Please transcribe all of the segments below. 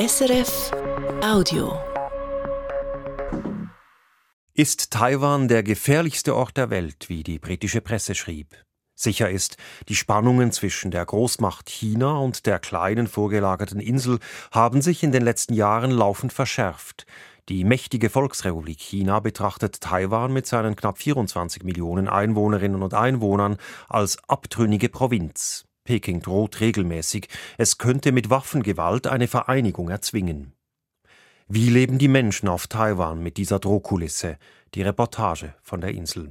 SRF Audio. Ist Taiwan der gefährlichste Ort der Welt, wie die britische Presse schrieb? Sicher ist, die Spannungen zwischen der Großmacht China und der kleinen vorgelagerten Insel haben sich in den letzten Jahren laufend verschärft. Die mächtige Volksrepublik China betrachtet Taiwan mit seinen knapp 24 Millionen Einwohnerinnen und Einwohnern als abtrünnige Provinz. Peking droht regelmäßig, es könnte mit Waffengewalt eine Vereinigung erzwingen. Wie leben die Menschen auf Taiwan mit dieser Drohkulisse? Die Reportage von der Insel.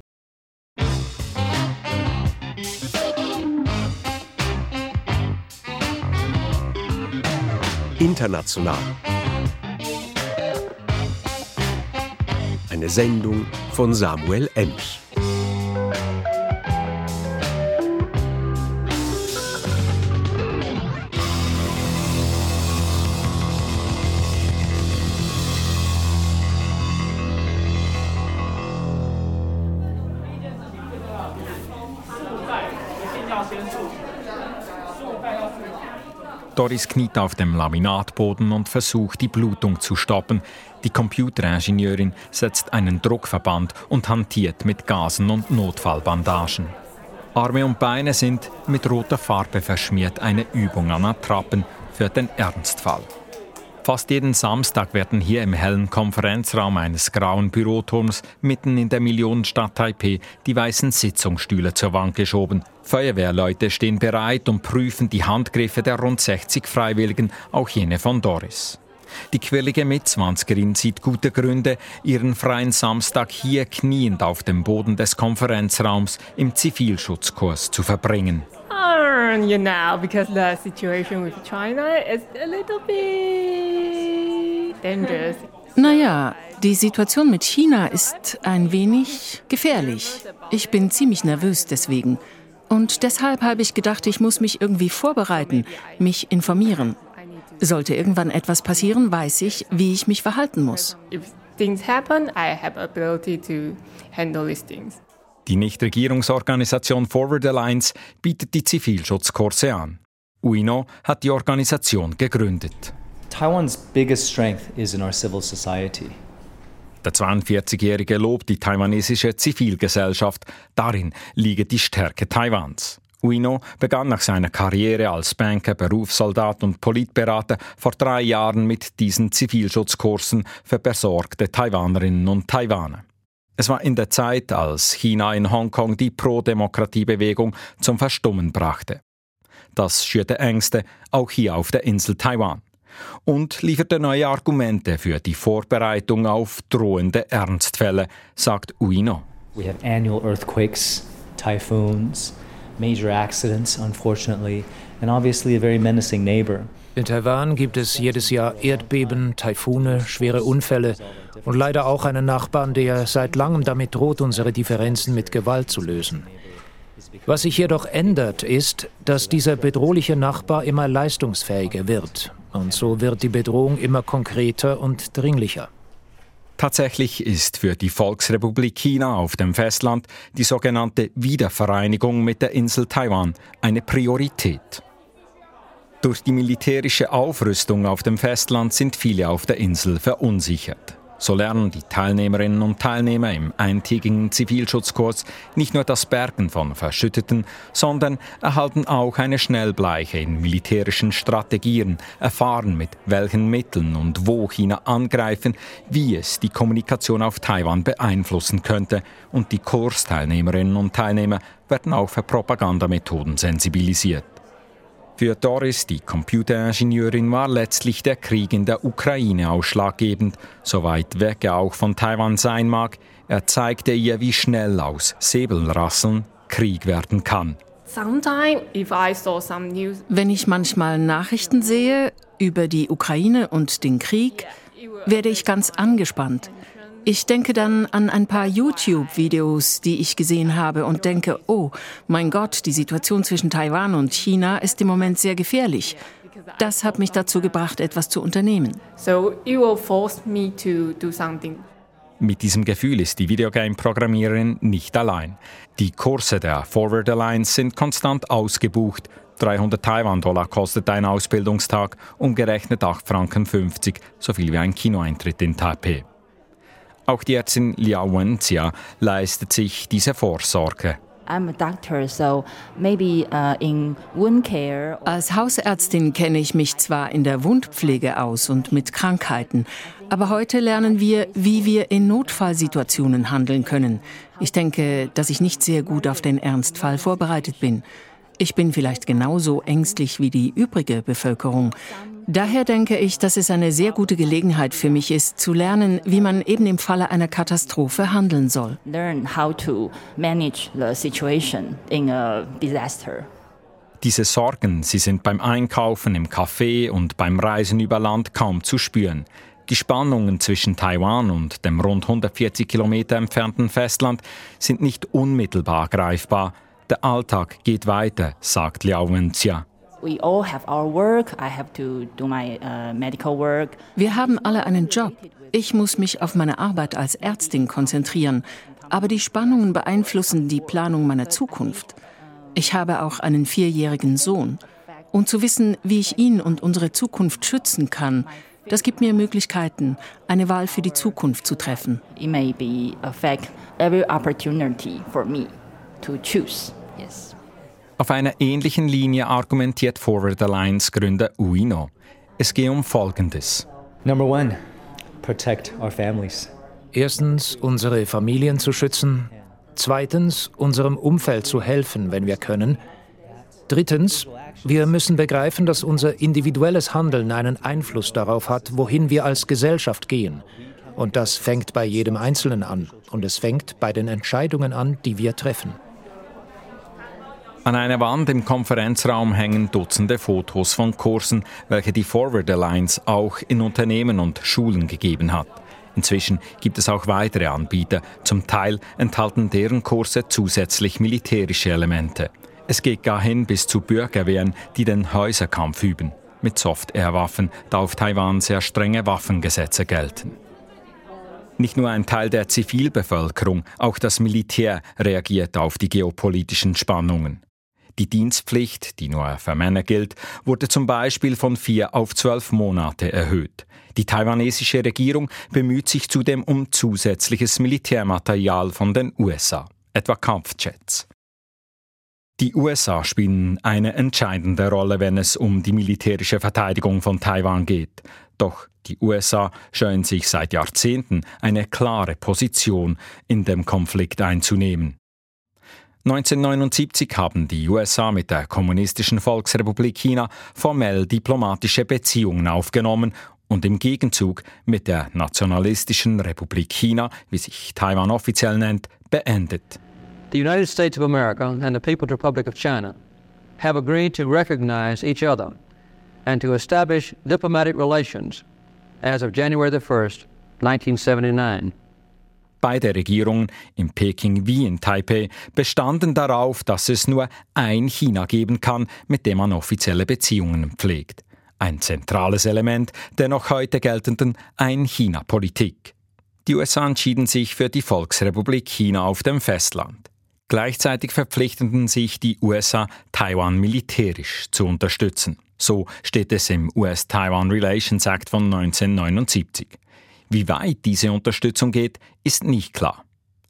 International. Eine Sendung von Samuel Emch. Doris kniet auf dem Laminatboden und versucht, die Blutung zu stoppen. Die Computeringenieurin setzt einen Druckverband und hantiert mit Gasen und Notfallbandagen. Arme und Beine sind mit roter Farbe verschmiert, eine Übung an Attrappen für den Ernstfall. Fast jeden Samstag werden hier im hellen Konferenzraum eines grauen Büroturms mitten in der Millionenstadt Taipeh die weißen Sitzungsstühle zur Wand geschoben. Feuerwehrleute stehen bereit und prüfen die Handgriffe der rund 60 Freiwilligen, auch jene von Doris. Die quirlige Mitzwanzigerin sieht gute Gründe, ihren freien Samstag hier kniend auf dem Boden des Konferenzraums im Zivilschutzkurs zu verbringen. You know, because the situation with China is a little bit dangerous. Naja, die Situation mit China ist ein wenig gefährlich. Ich bin ziemlich nervös deswegen. Und deshalb habe ich gedacht, ich muss mich irgendwie vorbereiten, mich informieren. Sollte irgendwann etwas passieren, weiß ich, wie ich mich verhalten muss. If things happen, I have ability to handle these things. Die Nichtregierungsorganisation Forward Alliance bietet die Zivilschutzkurse an. UINO hat die Organisation gegründet. Taiwan's biggest strength is in our civil society. Der 42-Jährige lobt die taiwanesische Zivilgesellschaft. Darin liege die Stärke Taiwans. Uino begann nach seiner Karriere als Banker, Berufssoldat und Politberater vor drei Jahren mit diesen Zivilschutzkursen für besorgte Taiwanerinnen und Taiwaner. Es war in der Zeit, als China in Hongkong die Pro-Demokratie-Bewegung zum Verstummen brachte. Das schürte Ängste auch hier auf der Insel Taiwan und lieferte neue Argumente für die Vorbereitung auf drohende Ernstfälle, sagt Uino. We have annual earthquakes, typhoons, major accidents, unfortunately, and obviously a very menacing neighbor. In Taiwan gibt es jedes Jahr Erdbeben, Taifune, schwere Unfälle und leider auch einen Nachbarn, der seit langem damit droht, unsere Differenzen mit Gewalt zu lösen. Was sich jedoch ändert, ist, dass dieser bedrohliche Nachbar immer leistungsfähiger wird. Und so wird die Bedrohung immer konkreter und dringlicher. Tatsächlich ist für die Volksrepublik China auf dem Festland die sogenannte Wiedervereinigung mit der Insel Taiwan eine Priorität. Durch die militärische Aufrüstung auf dem Festland sind viele auf der Insel verunsichert. So lernen die Teilnehmerinnen und Teilnehmer im eintägigen Zivilschutzkurs nicht nur das Bergen von Verschütteten, sondern erhalten auch eine Schnellbleiche in militärischen Strategien, erfahren mit welchen Mitteln und wo China angreifen, wie es die Kommunikation auf Taiwan beeinflussen könnte und die Kursteilnehmerinnen und Teilnehmer werden auch für Propagandamethoden sensibilisiert. Für Doris, die Computeringenieurin, war letztlich der Krieg in der Ukraine ausschlaggebend. So weit weg er auch von Taiwan sein mag, er zeigte ihr, wie schnell aus Säbelrasseln Krieg werden kann. Wenn ich manchmal Nachrichten sehe über die Ukraine und den Krieg, werde ich ganz angespannt. Ich denke dann an ein paar YouTube-Videos, die ich gesehen habe und denke, oh mein Gott, die Situation zwischen Taiwan und China ist im Moment sehr gefährlich. Das hat mich dazu gebracht, etwas zu unternehmen. So it will force me to do something. Mit diesem Gefühl ist die Videogame-Programmiererin nicht allein. Die Kurse der Forward Alliance sind konstant ausgebucht. 300 Taiwan-Dollar kostet ein Ausbildungstag, umgerechnet 8 Franken 50, so viel wie ein Kinoeintritt in Taipei. Auch die Ärztin Liao Wenzia leistet sich diese Vorsorge. Uh, Als Hausärztin kenne ich mich zwar in der Wundpflege aus und mit Krankheiten, aber heute lernen wir, wie wir in Notfallsituationen handeln können. Ich denke, dass ich nicht sehr gut auf den Ernstfall vorbereitet bin. Ich bin vielleicht genauso ängstlich wie die übrige Bevölkerung. Daher denke ich, dass es eine sehr gute Gelegenheit für mich ist, zu lernen, wie man eben im Falle einer Katastrophe handeln soll. Learn how to manage the situation in a disaster. Diese Sorgen, sie sind beim Einkaufen, im Café und beim Reisen über Land kaum zu spüren. Die Spannungen zwischen Taiwan und dem rund 140 Kilometer entfernten Festland sind nicht unmittelbar greifbar. Der Alltag geht weiter, sagt Liao Wenzia. Uh, Wir haben alle einen Job. Ich muss mich auf meine Arbeit als Ärztin konzentrieren. Aber die Spannungen beeinflussen die Planung meiner Zukunft. Ich habe auch einen vierjährigen Sohn. Und zu wissen, wie ich ihn und unsere Zukunft schützen kann, das gibt mir Möglichkeiten, eine Wahl für die Zukunft zu treffen. It may be affect every opportunity for me to choose. Auf einer ähnlichen Linie argumentiert Forward Alliance Gründer Uino. Es geht um Folgendes. Number one, protect our families. Erstens, unsere Familien zu schützen. Zweitens, unserem Umfeld zu helfen, wenn wir können. Drittens, wir müssen begreifen, dass unser individuelles Handeln einen Einfluss darauf hat, wohin wir als Gesellschaft gehen. Und das fängt bei jedem Einzelnen an. Und es fängt bei den Entscheidungen an, die wir treffen. An einer Wand im Konferenzraum hängen Dutzende Fotos von Kursen, welche die Forward Alliance auch in Unternehmen und Schulen gegeben hat. Inzwischen gibt es auch weitere Anbieter. Zum Teil enthalten deren Kurse zusätzlich militärische Elemente. Es geht gar hin bis zu Bürgerwehren, die den Häuserkampf üben. Mit Soft-Air-Waffen, da auf Taiwan sehr strenge Waffengesetze gelten. Nicht nur ein Teil der Zivilbevölkerung, auch das Militär reagiert auf die geopolitischen Spannungen. Die Dienstpflicht, die nur für Männer gilt, wurde zum Beispiel von vier auf zwölf Monate erhöht. Die taiwanesische Regierung bemüht sich zudem um zusätzliches Militärmaterial von den USA, etwa Kampfjets. Die USA spielen eine entscheidende Rolle, wenn es um die militärische Verteidigung von Taiwan geht. Doch die USA scheuen sich seit Jahrzehnten eine klare Position in dem Konflikt einzunehmen. 1979 haben die USA mit der Kommunistischen Volksrepublik China formell diplomatische Beziehungen aufgenommen und im Gegenzug mit der Nationalistischen Republik China, wie sich Taiwan offiziell nennt, beendet. The United States of America and the People's Republic of China have agreed to recognize each other and to establish diplomatic relations as of January 1, 1979. Beide Regierungen in Peking wie in Taipei bestanden darauf, dass es nur ein China geben kann, mit dem man offizielle Beziehungen pflegt. Ein zentrales Element der noch heute geltenden Ein-China-Politik. Die USA entschieden sich für die Volksrepublik China auf dem Festland. Gleichzeitig verpflichteten sich die USA, Taiwan militärisch zu unterstützen. So steht es im US-Taiwan Relations Act von 1979. Wie weit diese Unterstützung geht, ist nicht klar.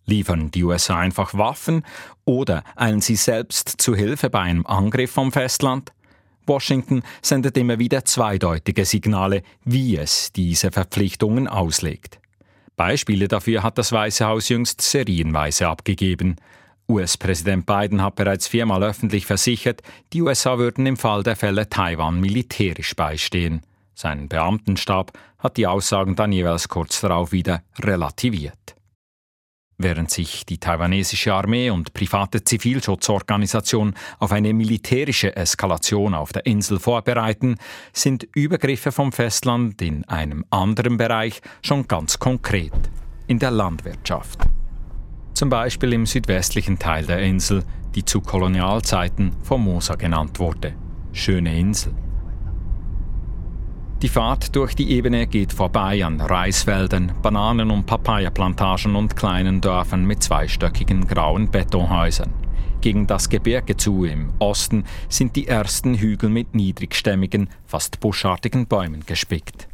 Liefern die USA einfach Waffen oder eilen sie selbst zu Hilfe bei einem Angriff vom Festland? Washington sendet immer wieder zweideutige Signale, wie es diese Verpflichtungen auslegt. Beispiele dafür hat das Weiße Haus jüngst serienweise abgegeben. US-Präsident Biden hat bereits viermal öffentlich versichert, die USA würden im Fall der Fälle Taiwan militärisch beistehen. Sein Beamtenstab hat die Aussagen dann jeweils kurz darauf wieder relativiert. Während sich die taiwanesische Armee und private Zivilschutzorganisationen auf eine militärische Eskalation auf der Insel vorbereiten, sind Übergriffe vom Festland in einem anderen Bereich schon ganz konkret, in der Landwirtschaft. Zum Beispiel im südwestlichen Teil der Insel, die zu Kolonialzeiten Formosa genannt wurde. Schöne Insel. Die Fahrt durch die Ebene geht vorbei an Reisfeldern, Bananen- und Papayaplantagen und kleinen Dörfern mit zweistöckigen grauen Betonhäusern. Gegen das Gebirge zu im Osten sind die ersten Hügel mit niedrigstämmigen, fast buschartigen Bäumen gespickt.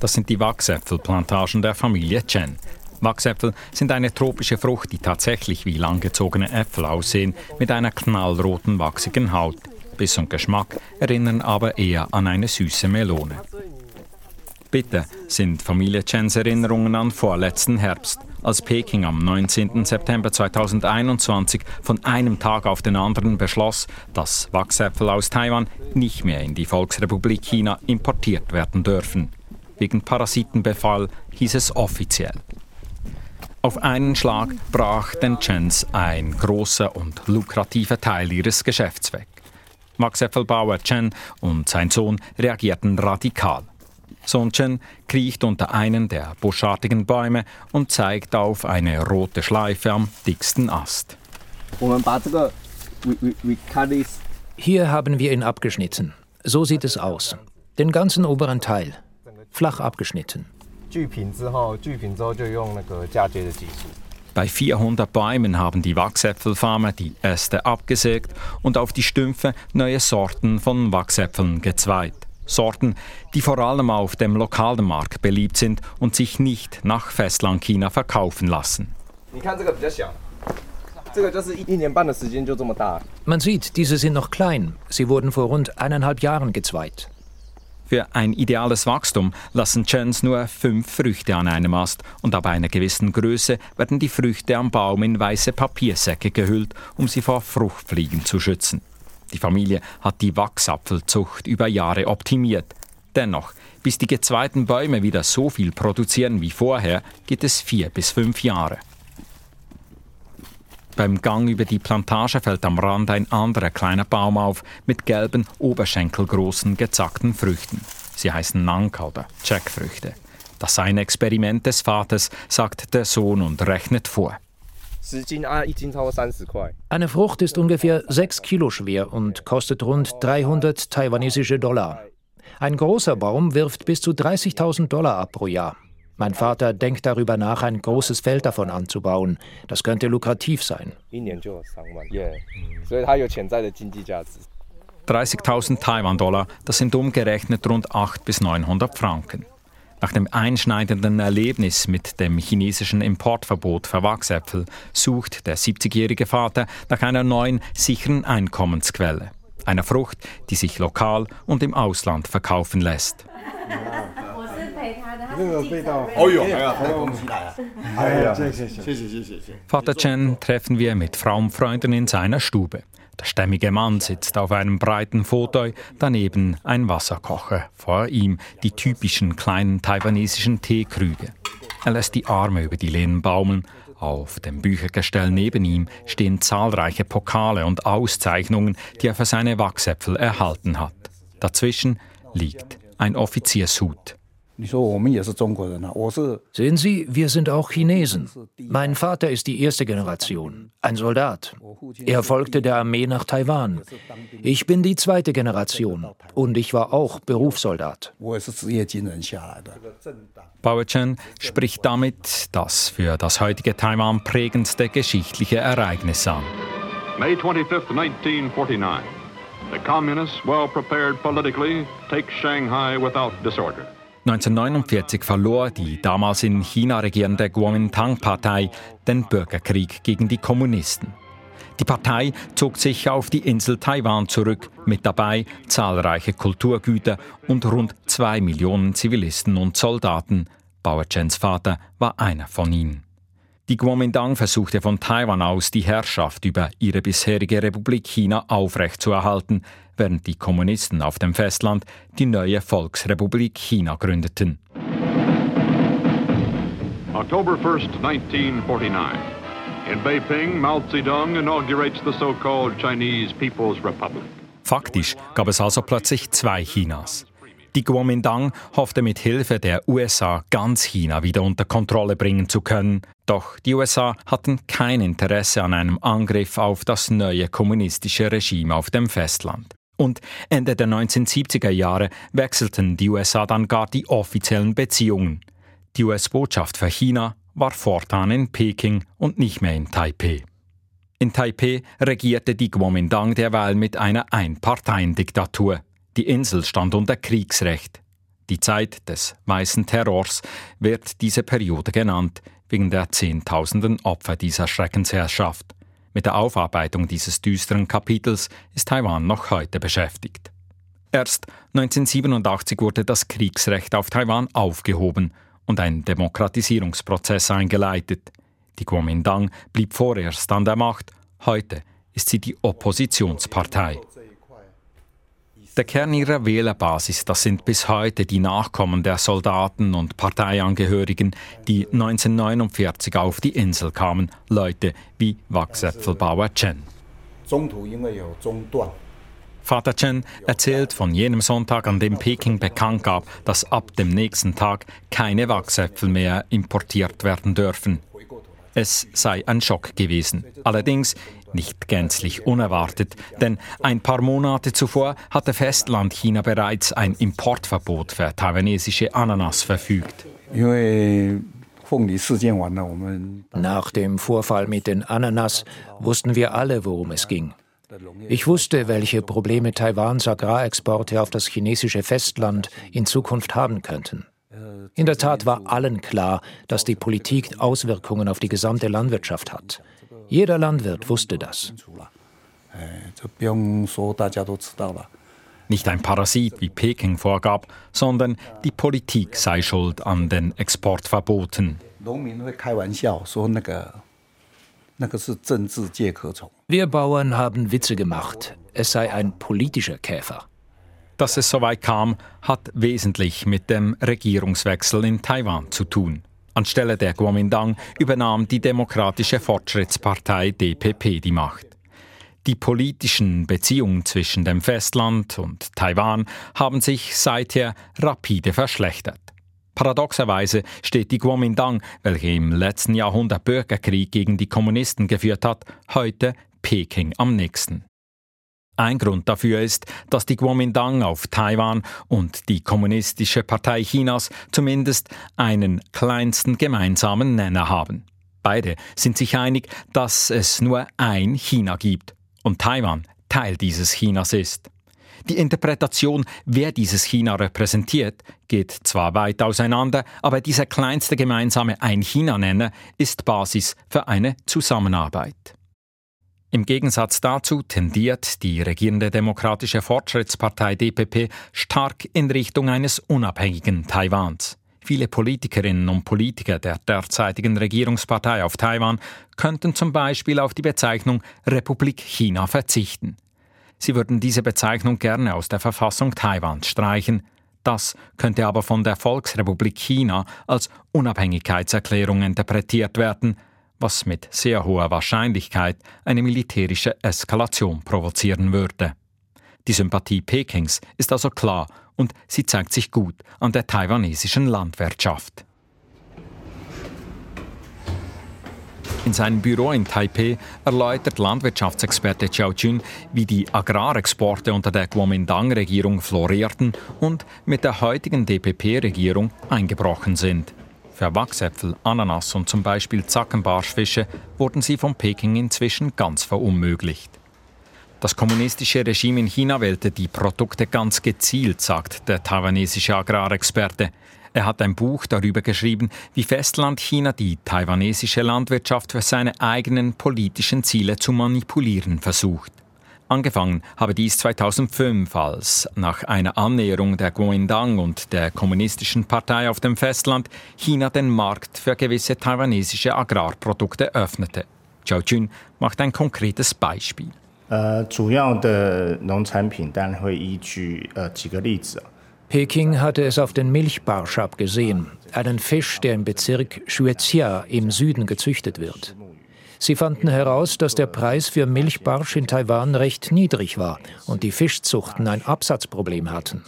Das sind die Wachsäpfelplantagen der Familie Chen. Wachsäpfel sind eine tropische Frucht, die tatsächlich wie langgezogene Äpfel aussehen, mit einer knallroten, wachsigen Haut. Biss und Geschmack erinnern aber eher an eine süße Melone. Bitte sind Familie Chens Erinnerungen an vorletzten Herbst, als Peking am 19. September 2021 von einem Tag auf den anderen beschloss, dass Wachsäpfel aus Taiwan nicht mehr in die Volksrepublik China importiert werden dürfen. Wegen Parasitenbefall hieß es offiziell. Auf einen Schlag brach den Chens ein großer und lukrativer Teil ihres Geschäfts weg. Wachsäpfelbauer Chen und sein Sohn reagierten radikal. Sohn Chen kriecht unter einen der buschartigen Bäume und zeigt auf eine rote Schleife am dicksten Ast. Hier haben wir ihn abgeschnitten. So sieht es aus. Den ganzen oberen Teil. Flach abgeschnitten. Bei 400 Bäumen haben die Wachsäpfelfarmer die Äste abgesägt und auf die Stümpfe neue Sorten von Wachsäpfeln gezweigt. Sorten, die vor allem auf dem lokalen Markt beliebt sind und sich nicht nach Festlandchina verkaufen lassen. Man sieht, diese sind noch klein. Sie wurden vor rund eineinhalb Jahren gezweit. Für ein ideales Wachstum lassen Chens nur fünf Früchte an einem Ast und ab einer gewissen Größe werden die Früchte am Baum in weiße Papiersäcke gehüllt, um sie vor Fruchtfliegen zu schützen. Die Familie hat die Wachsapfelzucht über Jahre optimiert. Dennoch, bis die gezweiten Bäume wieder so viel produzieren wie vorher, geht es vier bis fünf Jahre. Beim Gang über die Plantage fällt am Rand ein anderer kleiner Baum auf mit gelben, oberschenkelgroßen, gezackten Früchten. Sie heißen Nanka oder Jackfrüchte. Das sei ein Experiment des Vaters, sagt der Sohn und rechnet vor. Eine Frucht ist ungefähr 6 Kilo schwer und kostet rund 300 taiwanesische Dollar. Ein großer Baum wirft bis zu 30.000 Dollar ab pro Jahr. Mein Vater denkt darüber nach, ein großes Feld davon anzubauen. Das könnte lukrativ sein. 30.000 Taiwan-Dollar, das sind umgerechnet rund 800 bis 900 Franken. Nach dem einschneidenden Erlebnis mit dem chinesischen Importverbot für Wachsäpfel sucht der 70-jährige Vater nach einer neuen, sicheren Einkommensquelle. Einer Frucht, die sich lokal und im Ausland verkaufen lässt. Vater Chen treffen wir mit Frau und Freunden in seiner Stube. Der stämmige Mann sitzt auf einem breiten Fauteuil, daneben ein Wasserkocher, vor ihm die typischen kleinen taiwanesischen Teekrüge. Er lässt die Arme über die Lehnen baumeln. Auf dem Büchergestell neben ihm stehen zahlreiche Pokale und Auszeichnungen, die er für seine Wachsäpfel erhalten hat. Dazwischen liegt ein Offiziershut. Sehen Sie, wir sind auch Chinesen. Mein Vater ist die erste Generation, ein Soldat. Er folgte der Armee nach Taiwan. Ich bin die zweite Generation und ich war auch Berufssoldat. Bao Chen spricht damit das für das heutige Taiwan prägendste geschichtliche Ereignis an. May 25, 1949. The communists, well prepared politically, take Shanghai without disorder. 1949 verlor die damals in China regierende Kuomintang-Partei den Bürgerkrieg gegen die Kommunisten. Die Partei zog sich auf die Insel Taiwan zurück, mit dabei zahlreiche Kulturgüter und rund zwei Millionen Zivilisten und Soldaten. Bauer Chens Vater war einer von ihnen. Die Kuomintang versuchte von Taiwan aus die Herrschaft über ihre bisherige Republik China aufrechtzuerhalten, während die Kommunisten auf dem Festland die neue Volksrepublik China gründeten. October 1st, 1949. In Beiping, Mao Zedong inaugurates the so-called Chinese People's Republic. Faktisch gab es also plötzlich zwei Chinas. Die Kuomintang hoffte mit Hilfe der USA ganz China wieder unter Kontrolle bringen zu können. Doch die USA hatten kein Interesse an einem Angriff auf das neue kommunistische Regime auf dem Festland. Und Ende der 1970er Jahre wechselten die USA dann gar die offiziellen Beziehungen. Die US-Botschaft für China war fortan in Peking und nicht mehr in Taipeh. In Taipeh regierte die Kuomintang derweil mit einer Einparteiendiktatur. Die Insel stand unter Kriegsrecht. Die Zeit des weißen Terrors wird diese Periode genannt, wegen der Zehntausenden Opfer dieser Schreckensherrschaft. Mit der Aufarbeitung dieses düsteren Kapitels ist Taiwan noch heute beschäftigt. Erst 1987 wurde das Kriegsrecht auf Taiwan aufgehoben und ein Demokratisierungsprozess eingeleitet. Die Kuomintang blieb vorerst an der Macht, heute ist sie die Oppositionspartei. Der Kern ihrer Wählerbasis, das sind bis heute die Nachkommen der Soldaten und Parteiangehörigen, die 1949 auf die Insel kamen, Leute wie Wachsäpfelbauer Chen. Vater Chen erzählt von jenem Sonntag, an dem Peking bekannt gab, dass ab dem nächsten Tag keine Wachsäpfel mehr importiert werden dürfen. Es sei ein Schock gewesen. Allerdings nicht gänzlich unerwartet, denn ein paar Monate zuvor hatte Festlandchina bereits ein Importverbot für taiwanesische Ananas verfügt. Nach dem Vorfall mit den Ananas wussten wir alle, worum es ging. Ich wusste, welche Probleme Taiwans Agrarexporte auf das chinesische Festland in Zukunft haben könnten. In der Tat war allen klar, dass die Politik Auswirkungen auf die gesamte Landwirtschaft hat. Jeder Landwirt wusste das. Nicht ein Parasit, wie Peking vorgab, sondern die Politik sei schuld an den Exportverboten. Wir Bauern haben Witze gemacht. Es sei ein politischer Käfer. Dass es so weit kam, hat wesentlich mit dem Regierungswechsel in Taiwan zu tun. Anstelle der Kuomintang übernahm die Demokratische Fortschrittspartei DPP die Macht. Die politischen Beziehungen zwischen dem Festland und Taiwan haben sich seither rapide verschlechtert. Paradoxerweise steht die Kuomintang, welche im letzten Jahrhundert Bürgerkrieg gegen die Kommunisten geführt hat, heute Peking am nächsten. Ein Grund dafür ist, dass die Kuomintang auf Taiwan und die Kommunistische Partei Chinas zumindest einen kleinsten gemeinsamen Nenner haben. Beide sind sich einig, dass es nur ein China gibt und Taiwan Teil dieses Chinas ist. Die Interpretation, wer dieses China repräsentiert, geht zwar weit auseinander, aber dieser kleinste gemeinsame Ein-China-Nenner ist Basis für eine Zusammenarbeit. Im Gegensatz dazu tendiert die regierende Demokratische Fortschrittspartei DPP stark in Richtung eines unabhängigen Taiwans. Viele Politikerinnen und Politiker der derzeitigen Regierungspartei auf Taiwan könnten zum Beispiel auf die Bezeichnung Republik China verzichten. Sie würden diese Bezeichnung gerne aus der Verfassung Taiwans streichen. Das könnte aber von der Volksrepublik China als Unabhängigkeitserklärung interpretiert werden, was mit sehr hoher Wahrscheinlichkeit eine militärische Eskalation provozieren würde. Die Sympathie Pekings ist also klar und sie zeigt sich gut an der taiwanesischen Landwirtschaft. In seinem Büro in Taipei erläutert Landwirtschaftsexperte Xiao Jun, wie die Agrarexporte unter der Kuomintang-Regierung florierten und mit der heutigen DPP-Regierung eingebrochen sind. Für Wachsäpfel, Ananas und zum Beispiel Zackenbarschfische wurden sie von Peking inzwischen ganz verunmöglicht. Das kommunistische Regime in China wählte die Produkte ganz gezielt, sagt der taiwanesische Agrarexperte. Er hat ein Buch darüber geschrieben, wie Festlandchina die taiwanesische Landwirtschaft für seine eigenen politischen Ziele zu manipulieren versucht. Angefangen habe dies 2005, als nach einer Annäherung der Kuomintang und der Kommunistischen Partei auf dem Festland China den Markt für gewisse taiwanesische Agrarprodukte öffnete. Zhao Jun macht ein konkretes Beispiel. Peking hatte es auf den Milchbarsch abgesehen, einen Fisch, der im Bezirk Shuezhia im Süden gezüchtet wird. Sie fanden heraus, dass der Preis für Milchbarsch in Taiwan recht niedrig war und die Fischzuchten ein Absatzproblem hatten.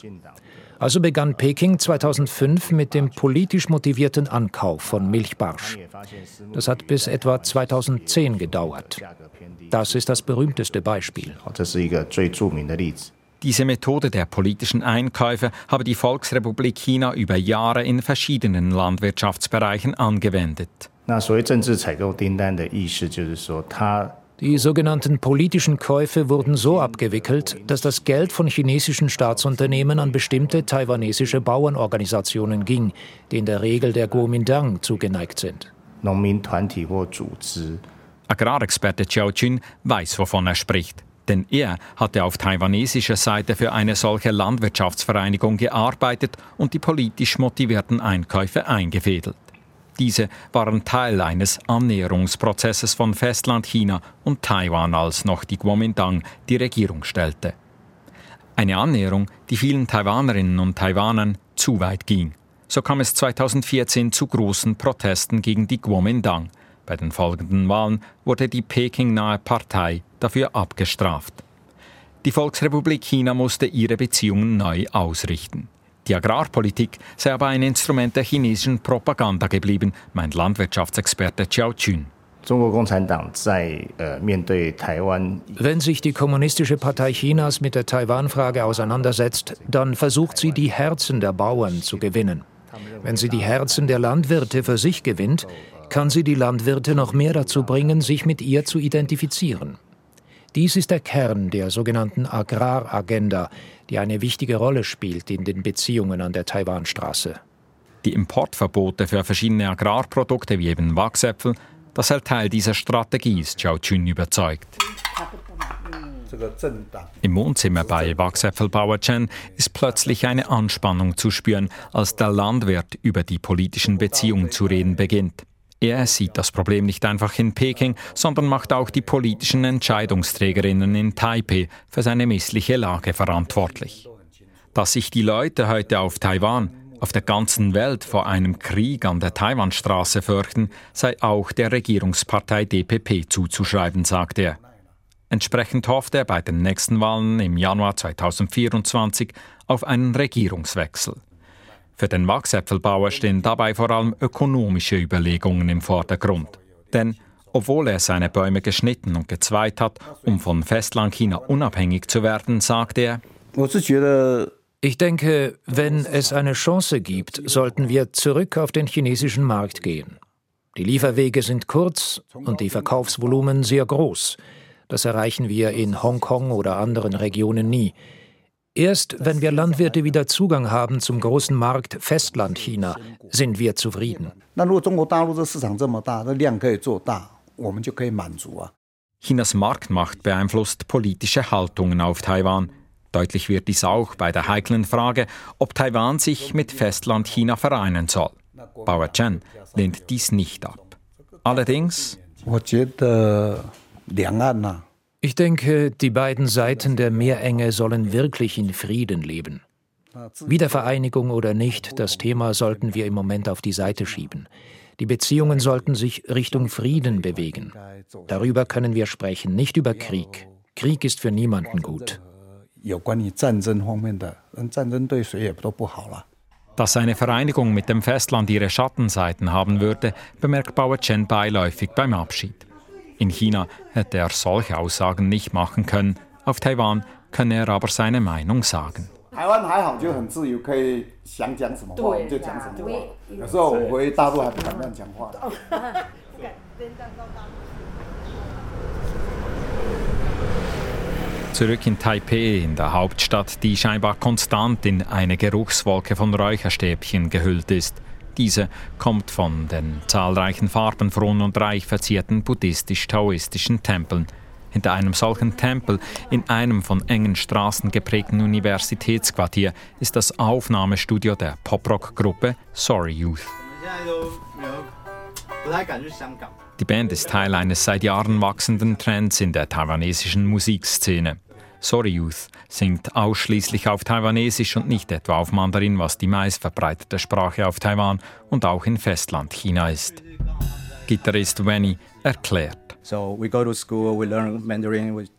Also begann Peking 2005 mit dem politisch motivierten Ankauf von Milchbarsch. Das hat bis etwa 2010 gedauert. Das ist das berühmteste Beispiel. Diese Methode der politischen Einkäufe habe die Volksrepublik China über Jahre in verschiedenen Landwirtschaftsbereichen angewendet. Die sogenannten politischen Käufe wurden so abgewickelt, dass das Geld von chinesischen Staatsunternehmen an bestimmte taiwanesische Bauernorganisationen ging, die in der Regel der Kuomintang zugeneigt sind. Agrarexperte Xiao Jun weiß, wovon er spricht. Denn er hatte auf taiwanesischer Seite für eine solche Landwirtschaftsvereinigung gearbeitet und die politisch motivierten Einkäufe eingefädelt. Diese waren Teil eines Annäherungsprozesses von Festlandchina und Taiwan, als noch die Kuomintang die Regierung stellte. Eine Annäherung, die vielen Taiwanerinnen und Taiwanern zu weit ging. So kam es 2014 zu großen Protesten gegen die Kuomintang. Bei den folgenden Wahlen wurde die Peking-nahe Partei dafür abgestraft. Die Volksrepublik China musste ihre Beziehungen neu ausrichten. Die Agrarpolitik sei aber ein Instrument der chinesischen Propaganda geblieben, meint Landwirtschaftsexperte Xiao Chun. Wenn sich die Kommunistische Partei Chinas mit der Taiwan-Frage auseinandersetzt, dann versucht sie, die Herzen der Bauern zu gewinnen. Wenn sie die Herzen der Landwirte für sich gewinnt, kann sie die Landwirte noch mehr dazu bringen, sich mit ihr zu identifizieren. Dies ist der Kern der sogenannten Agraragenda, die eine wichtige Rolle spielt in den Beziehungen an der Taiwanstraße. Die Importverbote für verschiedene Agrarprodukte wie eben Wachsäpfel, das hält Teil dieser Strategie, ist Xiao Chun überzeugt. Im Wohnzimmer bei Wachsäpfelbauer Chen ist plötzlich eine Anspannung zu spüren, als der Landwirt über die politischen Beziehungen zu reden beginnt. Er sieht das Problem nicht einfach in Peking, sondern macht auch die politischen Entscheidungsträgerinnen in Taipei für seine missliche Lage verantwortlich. Dass sich die Leute heute auf Taiwan, auf der ganzen Welt vor einem Krieg an der Taiwanstraße fürchten, sei auch der Regierungspartei DPP zuzuschreiben, sagt er. Entsprechend hofft er bei den nächsten Wahlen im Januar 2024 auf einen Regierungswechsel. Für den Wachsäpfelbauer stehen dabei vor allem ökonomische Überlegungen im Vordergrund. Denn obwohl er seine Bäume geschnitten und gezweit hat, um von Festlandchina unabhängig zu werden, sagt er, ich denke, wenn es eine Chance gibt, sollten wir zurück auf den chinesischen Markt gehen. Die Lieferwege sind kurz und die Verkaufsvolumen sehr groß. Das erreichen wir in Hongkong oder anderen Regionen nie. Erst wenn wir Landwirte wieder Zugang haben zum großen Markt Festlandchina, sind wir zufrieden. Chinas Marktmacht beeinflusst politische Haltungen auf Taiwan. Deutlich wird dies auch bei der heiklen Frage, ob Taiwan sich mit Festlandchina vereinen soll. Bauer Chen lehnt dies nicht ab. Allerdings. Ich denke, die beiden Seiten der Meerenge sollen wirklich in Frieden leben. Wiedervereinigung oder nicht, das Thema sollten wir im Moment auf die Seite schieben. Die Beziehungen sollten sich Richtung Frieden bewegen. Darüber können wir sprechen, nicht über Krieg. Krieg ist für niemanden gut. Dass eine Vereinigung mit dem Festland ihre Schattenseiten haben würde, bemerkt Bauer Chen beiläufig beim Abschied. In China hätte er solche Aussagen nicht machen können, auf Taiwan könne er aber seine Meinung sagen. Zurück in Taipei, in der Hauptstadt, die scheinbar konstant in eine Geruchswolke von Räucherstäbchen gehüllt ist. Diese kommt von den zahlreichen farbenfrohen und reich verzierten buddhistisch-taoistischen Tempeln. Hinter einem solchen Tempel in einem von engen Straßen geprägten Universitätsquartier ist das Aufnahmestudio der Poprock-Gruppe Sorry Youth. Die Band ist Teil eines seit Jahren wachsenden Trends in der taiwanesischen Musikszene. Sorry Youth singt ausschließlich auf Taiwanesisch und nicht etwa auf Mandarin, was die meistverbreitete Sprache auf Taiwan und auch in Festlandchina ist. Gitarrist Wenny erklärt.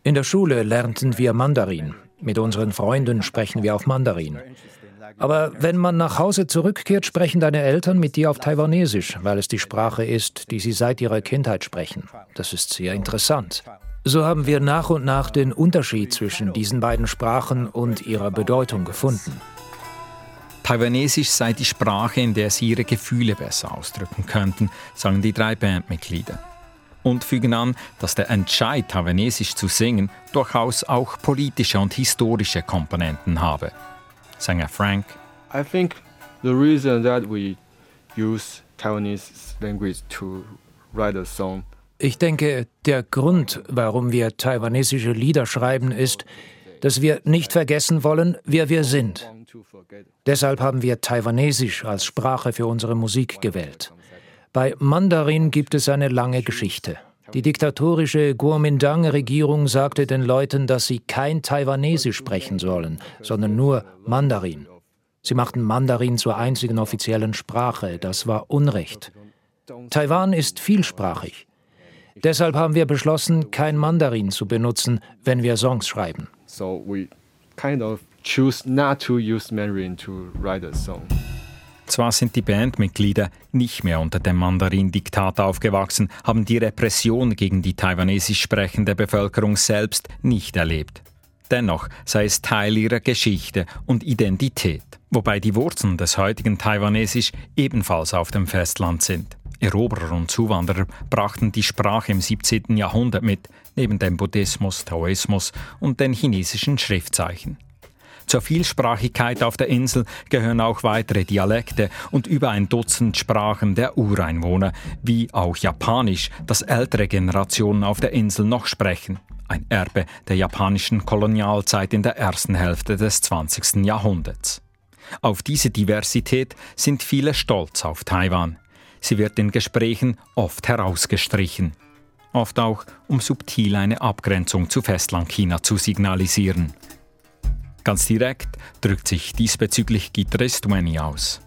In der Schule lernten wir Mandarin. Mit unseren Freunden sprechen wir auf Mandarin. Aber wenn man nach Hause zurückkehrt, sprechen deine Eltern mit dir auf Taiwanesisch, weil es die Sprache ist, die sie seit ihrer Kindheit sprechen. Das ist sehr interessant. So haben wir nach und nach den Unterschied zwischen diesen beiden Sprachen und ihrer Bedeutung gefunden. Taiwanesisch sei die Sprache, in der sie ihre Gefühle besser ausdrücken könnten, sagen die drei Bandmitglieder. und fügen an, dass der Entscheid, Taiwanesisch zu singen, durchaus auch politische und historische Komponenten habe. Sänger Frank. I think the reason that we use Taiwanese language to write a song ich denke, der Grund, warum wir taiwanesische Lieder schreiben, ist, dass wir nicht vergessen wollen, wer wir sind. Deshalb haben wir Taiwanesisch als Sprache für unsere Musik gewählt. Bei Mandarin gibt es eine lange Geschichte. Die diktatorische Kuomintang-Regierung sagte den Leuten, dass sie kein Taiwanesisch sprechen sollen, sondern nur Mandarin. Sie machten Mandarin zur einzigen offiziellen Sprache. Das war Unrecht. Taiwan ist vielsprachig. Deshalb haben wir beschlossen, kein Mandarin zu benutzen, wenn wir Songs schreiben. So we kind of choose not to use Mandarin to write a song. Zwar sind die Bandmitglieder nicht mehr unter dem Mandarin-Diktat aufgewachsen, haben die Repression gegen die taiwanesisch sprechende Bevölkerung selbst nicht erlebt. Dennoch sei es Teil ihrer Geschichte und Identität, wobei die Wurzeln des heutigen Taiwanesisch ebenfalls auf dem Festland sind. Eroberer und Zuwanderer brachten die Sprache im 17. Jahrhundert mit, neben dem Buddhismus, Taoismus und den chinesischen Schriftzeichen. Zur Vielsprachigkeit auf der Insel gehören auch weitere Dialekte und über ein Dutzend Sprachen der Ureinwohner, wie auch Japanisch, das ältere Generationen auf der Insel noch sprechen. Ein Erbe der japanischen Kolonialzeit in der ersten Hälfte des 20. Jahrhunderts. Auf diese Diversität sind viele stolz auf Taiwan. Sie wird in Gesprächen oft herausgestrichen. Oft auch, um subtil eine Abgrenzung zu Festlandchina zu signalisieren. Ganz direkt drückt sich diesbezüglich Gitarrist Wenny aus.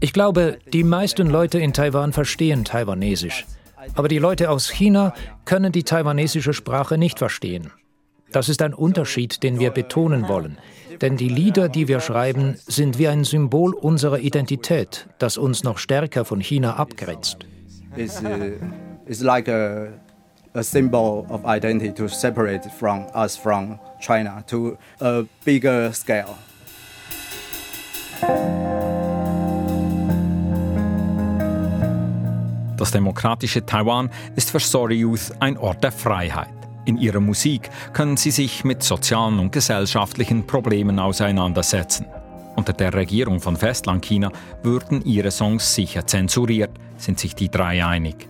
Ich glaube, die meisten Leute in Taiwan verstehen Taiwanesisch. Aber die Leute aus China können die taiwanesische Sprache nicht verstehen. Das ist ein Unterschied, den wir betonen wollen. Denn die Lieder, die wir schreiben, sind wie ein Symbol unserer Identität, das uns noch stärker von China abgrenzt. It's, uh, it's like a, a symbol of identity to separate from us from China to a bigger scale. Das demokratische Taiwan ist für Sorry Youth ein Ort der Freiheit. In ihrer Musik können sie sich mit sozialen und gesellschaftlichen Problemen auseinandersetzen. Unter der Regierung von Festlandchina würden ihre Songs sicher zensuriert, sind sich die drei einig.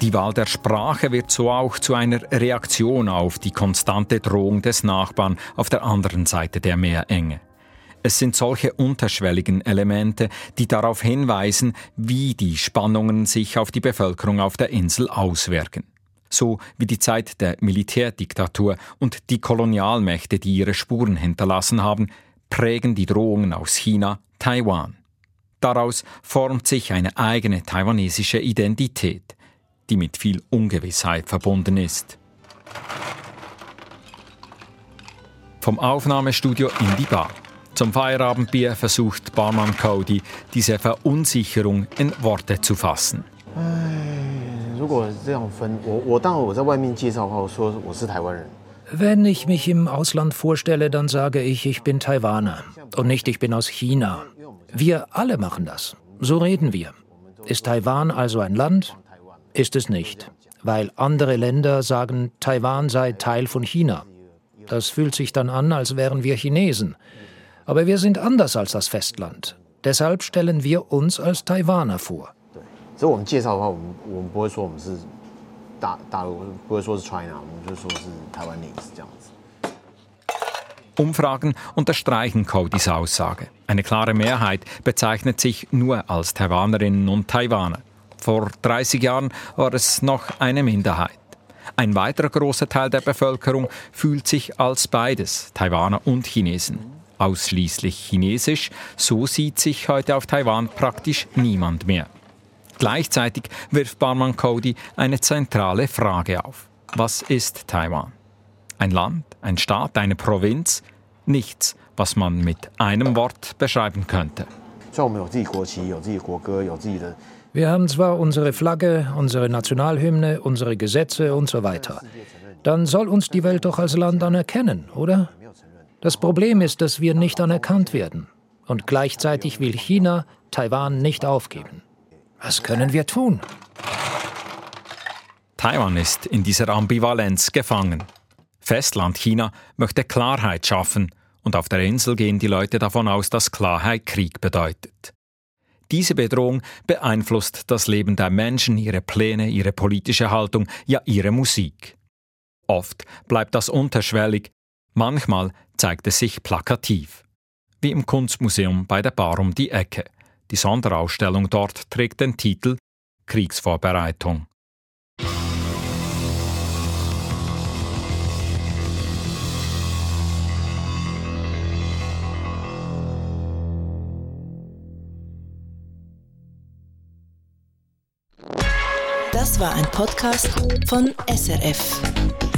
Die Wahl der Sprache wird so auch zu einer Reaktion auf die konstante Drohung des Nachbarn auf der anderen Seite der Meerenge. Es sind solche unterschwelligen Elemente, die darauf hinweisen, wie die Spannungen sich auf die Bevölkerung auf der Insel auswirken so wie die Zeit der Militärdiktatur und die Kolonialmächte, die ihre Spuren hinterlassen haben, prägen die Drohungen aus China Taiwan. Daraus formt sich eine eigene taiwanesische Identität, die mit viel Ungewissheit verbunden ist. Vom Aufnahmestudio in die Bar. Zum Feierabendbier versucht Barmann Cody, diese Verunsicherung in Worte zu fassen. 如果这样分，我我当然我在外面介绍的话，我说我是台湾人。Wenn ich mich im Ausland vorstelle, dann sage ich, ich bin Taiwaner und nicht, ich bin aus China. Wir alle machen das. So reden wir. Ist Taiwan also ein Land? Ist es nicht, weil andere Länder sagen, Taiwan sei Teil von China. Das fühlt sich dann an, als wären wir Chinesen. Aber wir sind anders als das Festland. Deshalb stellen wir uns als Taiwaner vor. 所以我们介绍的话，我们我们不会说我们是大大陆，不会说是 China，我们就说是台湾 Nese 这样子。Umfragen unterstreichen Codys Aussage. Eine klare Mehrheit bezeichnet sich nur als Taiwanerinnen und Taiwaner. Vor 30 Jahren war es noch eine Minderheit. Ein weiterer großer Teil der Bevölkerung fühlt sich als beides, Taiwaner und Chinesen. Ausschließlich Chinesisch, so sieht sich heute auf Taiwan praktisch niemand mehr. Gleichzeitig wirft Barman Cody eine zentrale Frage auf. Was ist Taiwan? Ein Land, ein Staat, eine Provinz? Nichts, was man mit einem Wort beschreiben könnte. Wir haben zwar unsere Flagge, unsere Nationalhymne, unsere Gesetze und so weiter. Dann soll uns die Welt doch als Land anerkennen, oder? Das Problem ist, dass wir nicht anerkannt werden. Und gleichzeitig will China Taiwan nicht aufgeben. Was können wir tun? Taiwan ist in dieser Ambivalenz gefangen. Festland China möchte Klarheit schaffen und auf der Insel gehen die Leute davon aus, dass Klarheit Krieg bedeutet. Diese Bedrohung beeinflusst das Leben der Menschen, ihre Pläne, ihre politische Haltung, ja ihre Musik. Oft bleibt das unterschwellig, manchmal zeigt es sich plakativ. Wie im Kunstmuseum bei der Bar um die Ecke. Die Sonderausstellung dort trägt den Titel Kriegsvorbereitung. Das war ein Podcast von SRF.